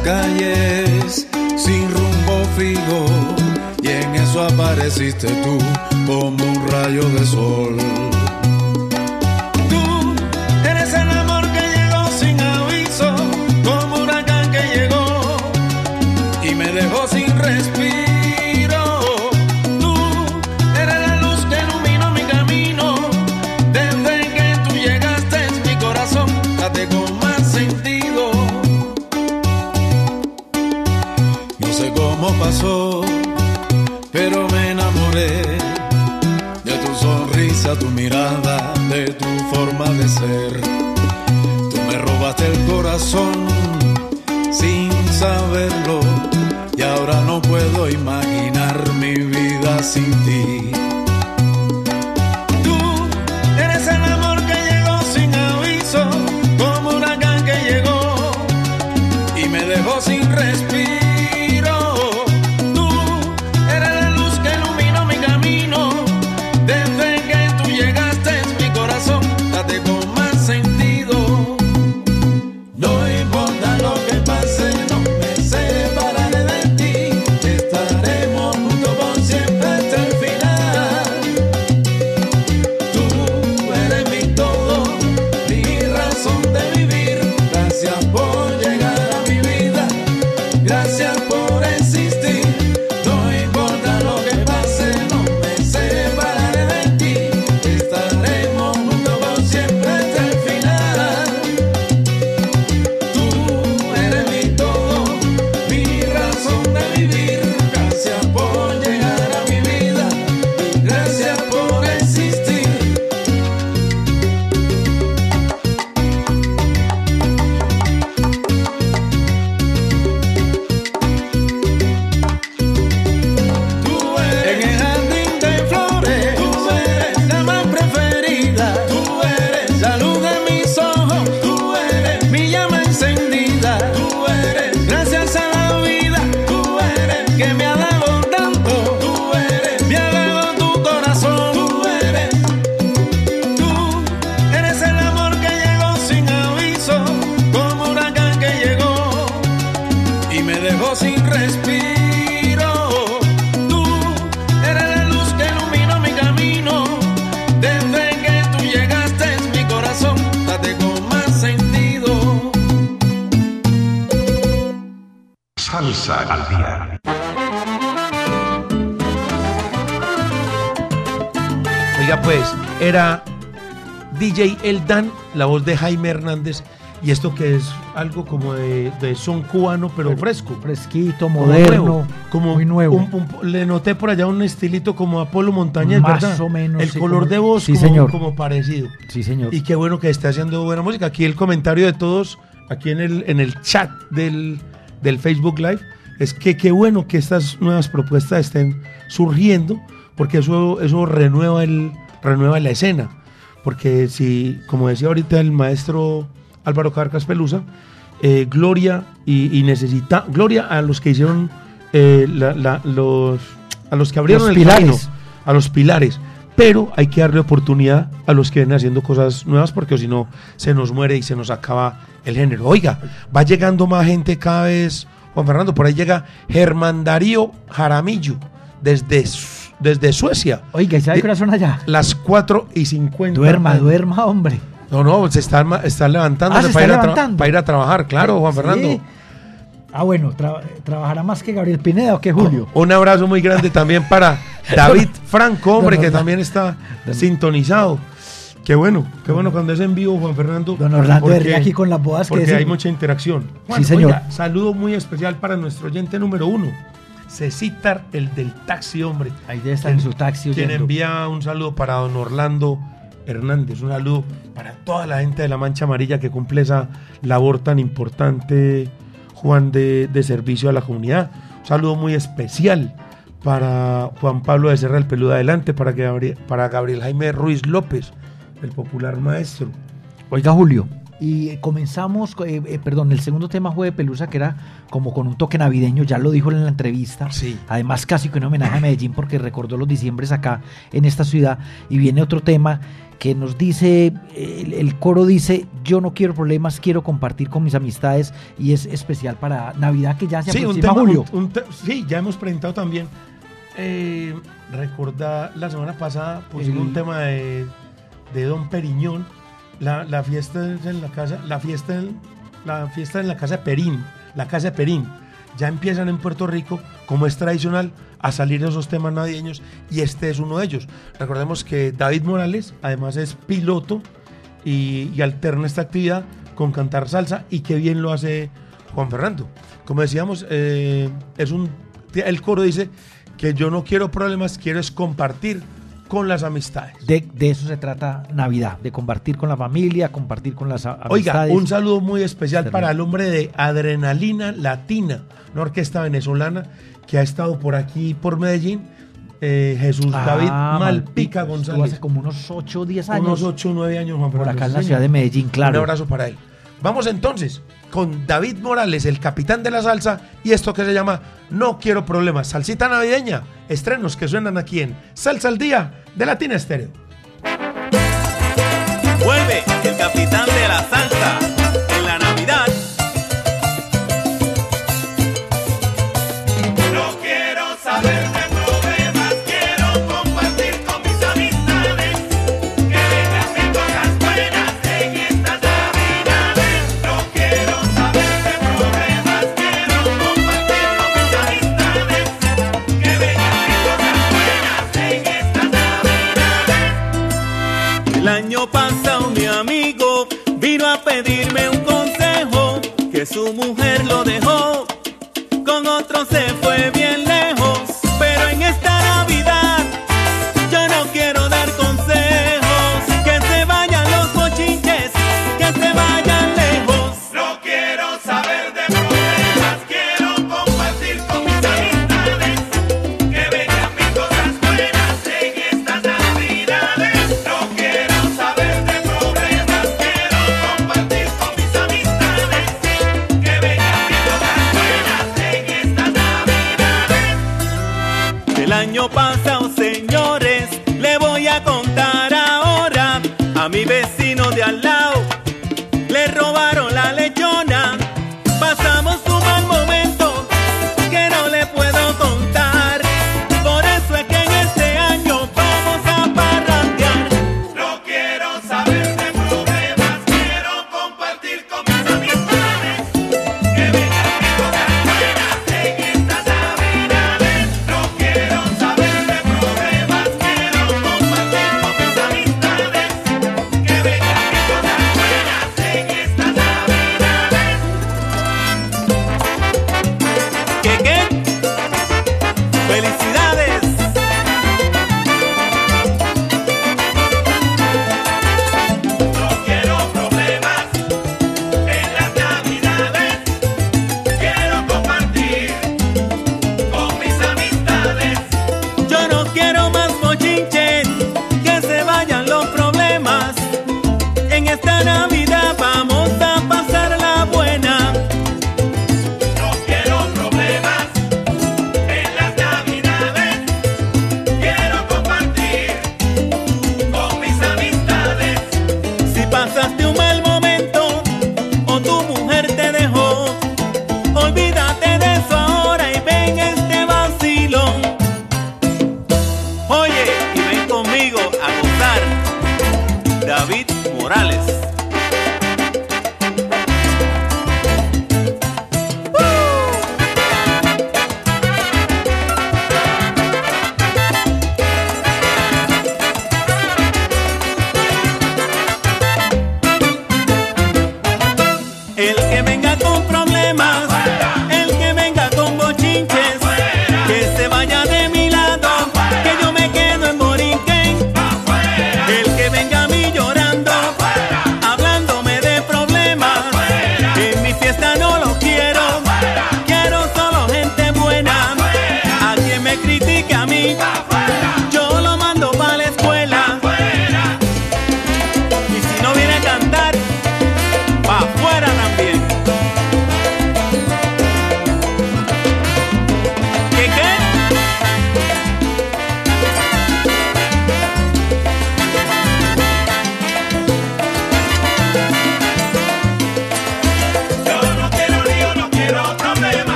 Calles sin rumbo fijo y en eso apareciste tú como un rayo de sol. La voz de Jaime Hernández, y esto que es algo como de, de son cubano, pero fresco. Fresquito, como moderno, nuevo, como muy nuevo. un- un- le noté por allá un estilito como Apolo Montañez, Más ¿verdad? o menos, El sí, color como- de voz sí, como, señor. como parecido. Sí, señor. Y qué bueno que esté haciendo buena música. Aquí el comentario de todos, aquí en el, en el chat del, del Facebook Live, es que qué bueno que estas nuevas propuestas estén surgiendo, porque eso, eso renueva, el, renueva la escena. Porque si, como decía ahorita el maestro Álvaro Carcas Pelusa, eh, gloria y, y necesita gloria a los que hicieron eh, la- la- los a los que abrieron Los el camino, pilares. a los pilares pero hay que darle oportunidad a los que vienen haciendo cosas nuevas porque si no se nos muere y se nos acaba el género. Oiga, va llegando más gente cada vez, Juan Fernando, por ahí llega Germán Darío Jaramillo desde, desde Suecia. Oiga, ¿y sabe qué son allá? Las 4 y 50. Duerma, duerma, hombre. No, no, se está, ma- está levantando Ah, ¿se para, está ir a tra- levantando? para ir a trabajar, claro, Juan Sí. Fernando. Ah, bueno, tra- ¿trabajará más que Gabriel Pineda o que Julio? Un abrazo muy grande también para David Franco, hombre, Don que Orlando. también está sintonizado. Qué bueno, qué bueno cuando es en vivo, Juan Fernando. Don Orlando porque- aquí con las bodas que Porque hay mucha interacción. Sí, señor. oiga, saludo muy especial para nuestro oyente número uno, Cecitar, el del taxi, hombre. Ahí debe estar en su taxi Quien envía un saludo para don Orlando Hernández, un saludo para toda la gente de la Mancha Amarilla que cumple esa labor tan importante, Juan, de, de servicio a la comunidad. Un saludo muy especial para Juan Pablo de Serra, el peludo adelante, para, que Gabriel, para Gabriel Jaime Ruiz López, el popular maestro. Oiga, Julio. Y eh, comenzamos, eh, eh, perdón, el segundo tema fue de Pelusa, que era como con un toque navideño, ya lo dijo en la entrevista. Sí. Además, casi que un homenaje a Medellín, porque recordó los diciembres acá en esta ciudad. Y viene otro tema que nos dice, el, el coro dice, yo no quiero problemas, quiero compartir con mis amistades. Y es especial para Navidad, que ya se Sí, un aproxima tema, Julio. un- un te- sí, ya hemos presentado también. Eh, recordá, la semana pasada pusimos El- un tema de, de Don Periñón. La, fiesta es en la casa, la fiesta, la fiesta en la casa de Perín, la casa de Perín. Ya empiezan en Puerto Rico, como es tradicional, a salir esos temas navideños y este es uno de ellos. Recordemos que David Morales, además es piloto y, y alterna esta actividad con cantar salsa y qué bien lo hace Juan Fernando. Como decíamos, eh, es un, el coro dice que yo no quiero problemas, quiero es compartir con las amistades. De, de eso se trata Navidad, de compartir con la familia, compartir con las a- Oiga, amistades. un saludo muy especial para el hombre de Adrenalina Latina, una orquesta venezolana que ha estado por aquí, por Medellín, eh, Jesús Ah, David Malpica González. Hace como unos 8 o 10 años. Unos 8 o 9 años, Juan Por acá en la ciudad de Medellín, claro. Un abrazo para él. Vamos entonces con David Morales, el capitán de la salsa, y esto que se llama No quiero problemas. Salsita navideña, estrenos que suenan aquí en Salsa al Día de Latina Estéreo. Vuelve el capitán de la salsa su mujer lo dejó, con otro se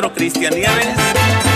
4, Cristian Nieves.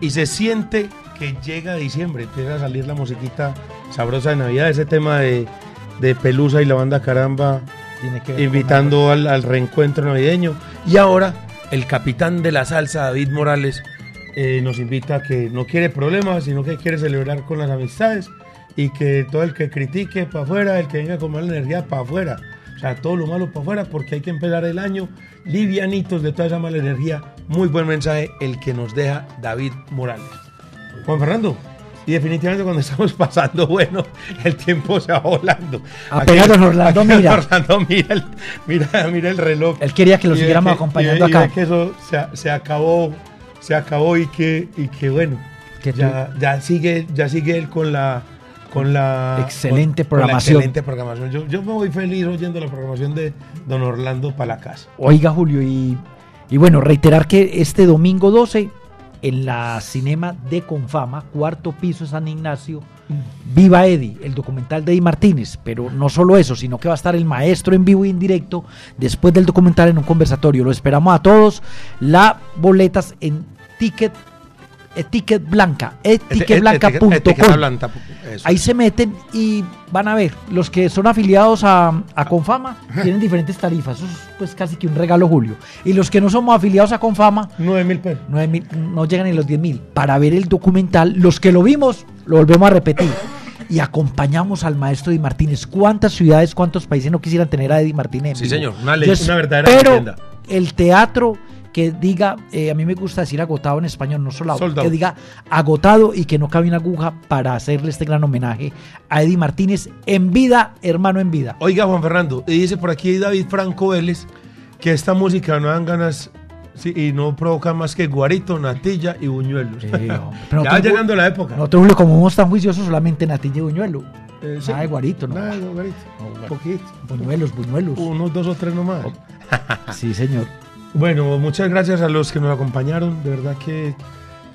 Y se siente que llega diciembre, empieza a salir la musiquita sabrosa de Navidad, ese tema de, de Pelusa y la banda Caramba, Tiene que invitando al, al reencuentro navideño. Y ahora, el capitán de la salsa, David Morales, eh, nos invita a que no quiere problemas, sino que quiere celebrar con las amistades y que todo el que critique para afuera, el que venga con mala energía para afuera. O sea, todo lo malo para afuera porque hay que empezar el año livianitos de toda esa mala energía. Muy buen mensaje el que nos deja David Morales. Juan Fernando, y definitivamente cuando estamos pasando, bueno, el tiempo se va volando. Don Orlando mira. Orlando mira el, mira, mira el reloj. Él quería que lo siguiéramos acompañando y ve- y acá. que eso se, se acabó, se acabó y que, y que bueno, ya sigue, ya sigue él con la con la Excelente con- con la programación. excelente programación. Yo, yo me voy feliz oyendo la programación de Don Orlando para la casa. Oiga, Julio, y, y bueno, reiterar que este domingo 12, en la Cinema de Confama, cuarto piso San Ignacio, Viva Eddie, el documental de Eddie Martínez. Pero no solo eso, sino que va a estar el maestro en vivo y en directo después del documental en un conversatorio. Lo esperamos a todos. Las boletas en ticket, eh, ticket blanca, etiquetblanca.com. Etiqueta. Ahí se meten y van a ver, los que son afiliados a, a Confama tienen diferentes tarifas, eso es pues casi que un regalo Julio. Y los que no somos afiliados a Confama, 9 mil pesos. 9 mil, no llegan ni los 10 mil. Para ver el documental, los que lo vimos, lo volvemos a repetir. Y acompañamos al maestro Eddie Martínez. ¿Cuántas ciudades, cuántos países no quisieran tener a Eddie Martínez? en Sí, señor, una le- Yo una verdadera leyenda. el teatro que diga, eh, a mí me gusta decir agotado en español, no solo que diga agotado y que no cabe una aguja para hacerle este gran homenaje a Eddie Martínez en vida, hermano en vida. Oiga, Juan Fernando, y dice por aquí David Franco Vélez que esta música no dan ganas sí, y no provoca más que guarito, natilla y buñuelos. Sí. Pero ya va llegando la época. Nosotros, como somos tan juiciosos, solamente natilla y buñuelo. Eh, sí. Nada de guarito, ¿no? Nada de guarito. Un poquito. Buñuelos, buñuelos. Unos dos o tres nomás. Sí, señor. Bueno, muchas gracias a los que nos acompañaron. De verdad que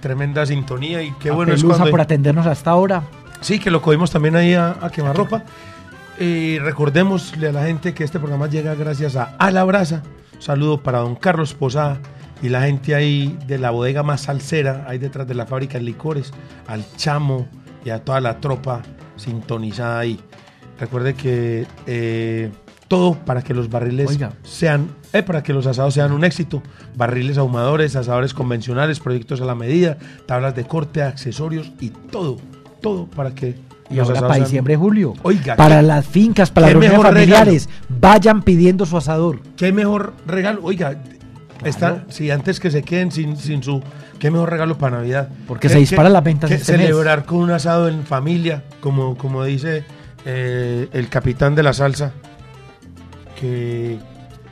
tremenda sintonía y qué A bueno es cuando... por atendernos hasta ahora. Sí, que lo cogimos también ahí a, a quemarropa. Y recordémosle a la gente que este programa llega gracias a A la Brasa. Un saludo para don Carlos Posada y la gente ahí de la bodega más salsera, ahí detrás de la fábrica de licores, al Chamo y a toda la tropa sintonizada ahí. Recuerde que eh, todo para que los barriles Oiga. sean, eh, para que los asados sean un éxito. Barriles ahumadores, asadores convencionales, proyectos a la medida, tablas de corte, accesorios y todo, todo para que Y ahora para diciembre, julio. Oiga, para qué- las fincas, para mejor familiares, vayan pidiendo su asador. ¿Qué mejor regalo? Oiga, está, si antes que se queden sin, sin su. ¿Qué mejor regalo para Navidad? Porque Que- se disparan las ventas este mes. celebrar con un asado en familia, como, como dice eh, el capitán de la salsa, que,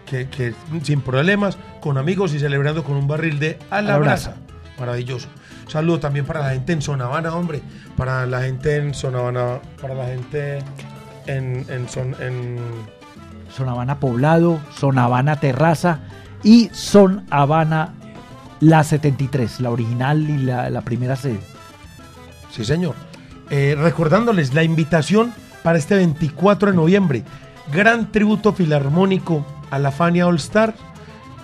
que- que sin problemas, con amigos y celebrando con un barril de a la brasa. Maravilloso. Saludo también para la gente en Zona Habana, hombre. Para la gente en Zona Habana, para la gente en, en, Son- en Son Habana Poblado, Son Habana Terraza y Son Habana La 73, la original y la, la primera sede. Sí, señor. Eh, recordándoles la invitación para este 24 de noviembre. Gran tributo filarmónico a la Fania All Star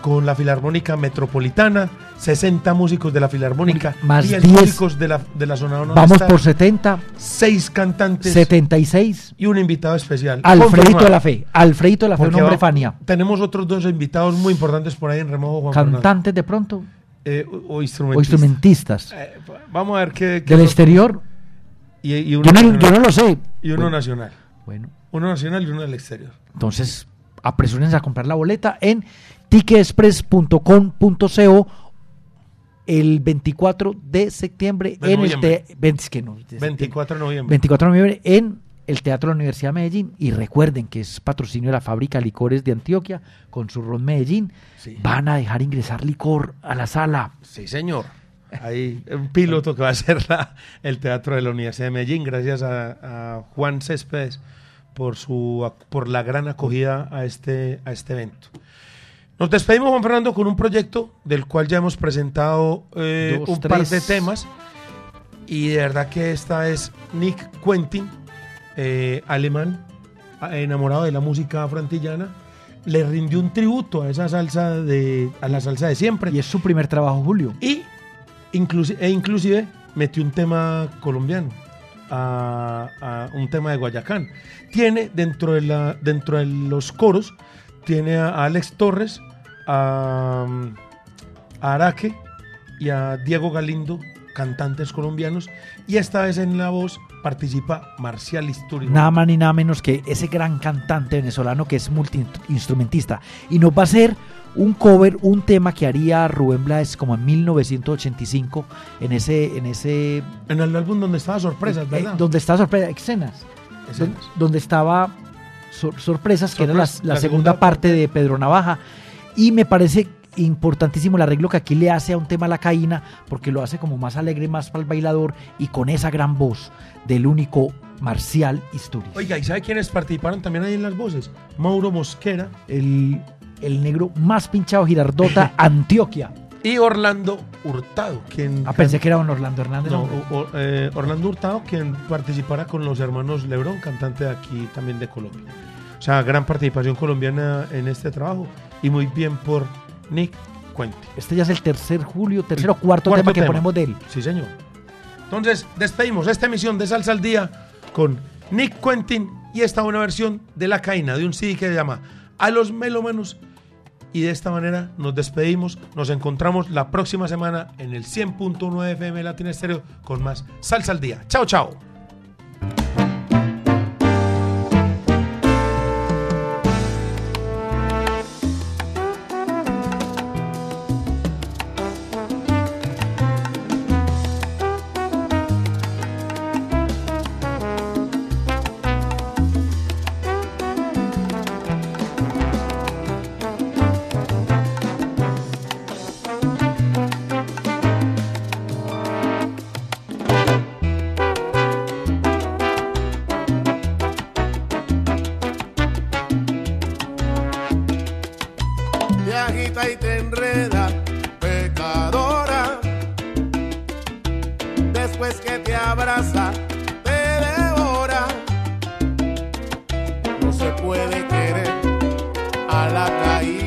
con la Filarmónica Metropolitana, 60 músicos de la Filarmónica, Más 10 10. músicos de la, de la zona Vamos Star, por 70, 6 cantantes 76. y un invitado especial. Alfredito de la Fe. Alfredito de la Fe, un hombre Fania. Tenemos otros dos invitados muy importantes por ahí en remojo, Juan Fernando. Cantantes de pronto Eh, o, o o instrumentistas. instrumentistas. Eh, vamos a ver qué... qué Del otro- exterior, Y, y uno yo no, nacional. yo no lo sé. Y uno Bueno, nacional. Bueno, Uno nacional y uno del exterior. entonces apresúrense a comprar la boleta en ticketexpress.com.co el 24 de septiembre De en noviembre. el te- 20 es que no, de septiembre. 24 de noviembre. 24 de noviembre en el Teatro de la Universidad de Medellín y recuerden que es patrocinio de la fábrica de licores de Antioquia con su ron Medellín Sí. van a dejar ingresar licor a la sala Sí, señor. Hay un piloto que va a ser la- el Teatro de la Universidad de Medellín, gracias a, a Juan Céspedes por, su, por la gran acogida a este, a este evento. Nos despedimos, Juan Fernando, con un proyecto del cual ya hemos presentado eh, Dos, un par tres. de temas. Y de verdad que esta es Nick Quentin, eh, alemán, enamorado de la música afroantillana. Le rindió un tributo a esa salsa de, a la salsa de siempre. y es su primer trabajo Julio Y inclusi- e inclusive metió un tema colombiano, a, un tema de Guayacán. Tiene dentro de, la, dentro de los coros, tiene a Alex Torres, a, a Araque y a Diego Galindo, cantantes colombianos. Y esta vez en la voz participa Marcial Isturiz. nada más ni nada menos que ese gran cantante venezolano que es multiinstrumentista y nos va a hacer un cover, un tema que haría Rubén Blades como en 1985 en ese en ese En el álbum donde estaba sorpresas, eh, ¿verdad? donde está sorpresa escenas Escenas. Don- donde estaba Sor- sorpresas que era la, Sorpres- la la segunda, segunda parte de Pedro Navaja y me parece importantísimo el arreglo que aquí le hace a un tema La Caína porque lo hace como más alegre más para el bailador y con esa gran voz del único Marcial Isturiz Oiga, ¿y sabe quiénes participaron también ahí en las voces? Mauro Mosquera el, el negro más pinchado Girardota Antioquia y Orlando Hurtado, quien ah pensé que era don Orlando Hernández No, hombre. o- o- eh, Orlando Hurtado, quien participará con los hermanos Lebrón, cantante de aquí también de Colombia. O sea, gran participación colombiana en este trabajo y muy bien por Nick Cuente. este ya es el tercer julio tercer o cuarto, Cuarto tema que tema. ponemos de él Sí, señor. Entonces, despedimos esta emisión de Salsa al Día con Nick Quentin y esta buena versión de La Caína, de un CD que se llama A los Melómanos. Y de esta manera nos despedimos. Nos encontramos la próxima semana en el 100.9 FM Latina Estéreo con más Salsa al Día. Chao, chao. A la caína.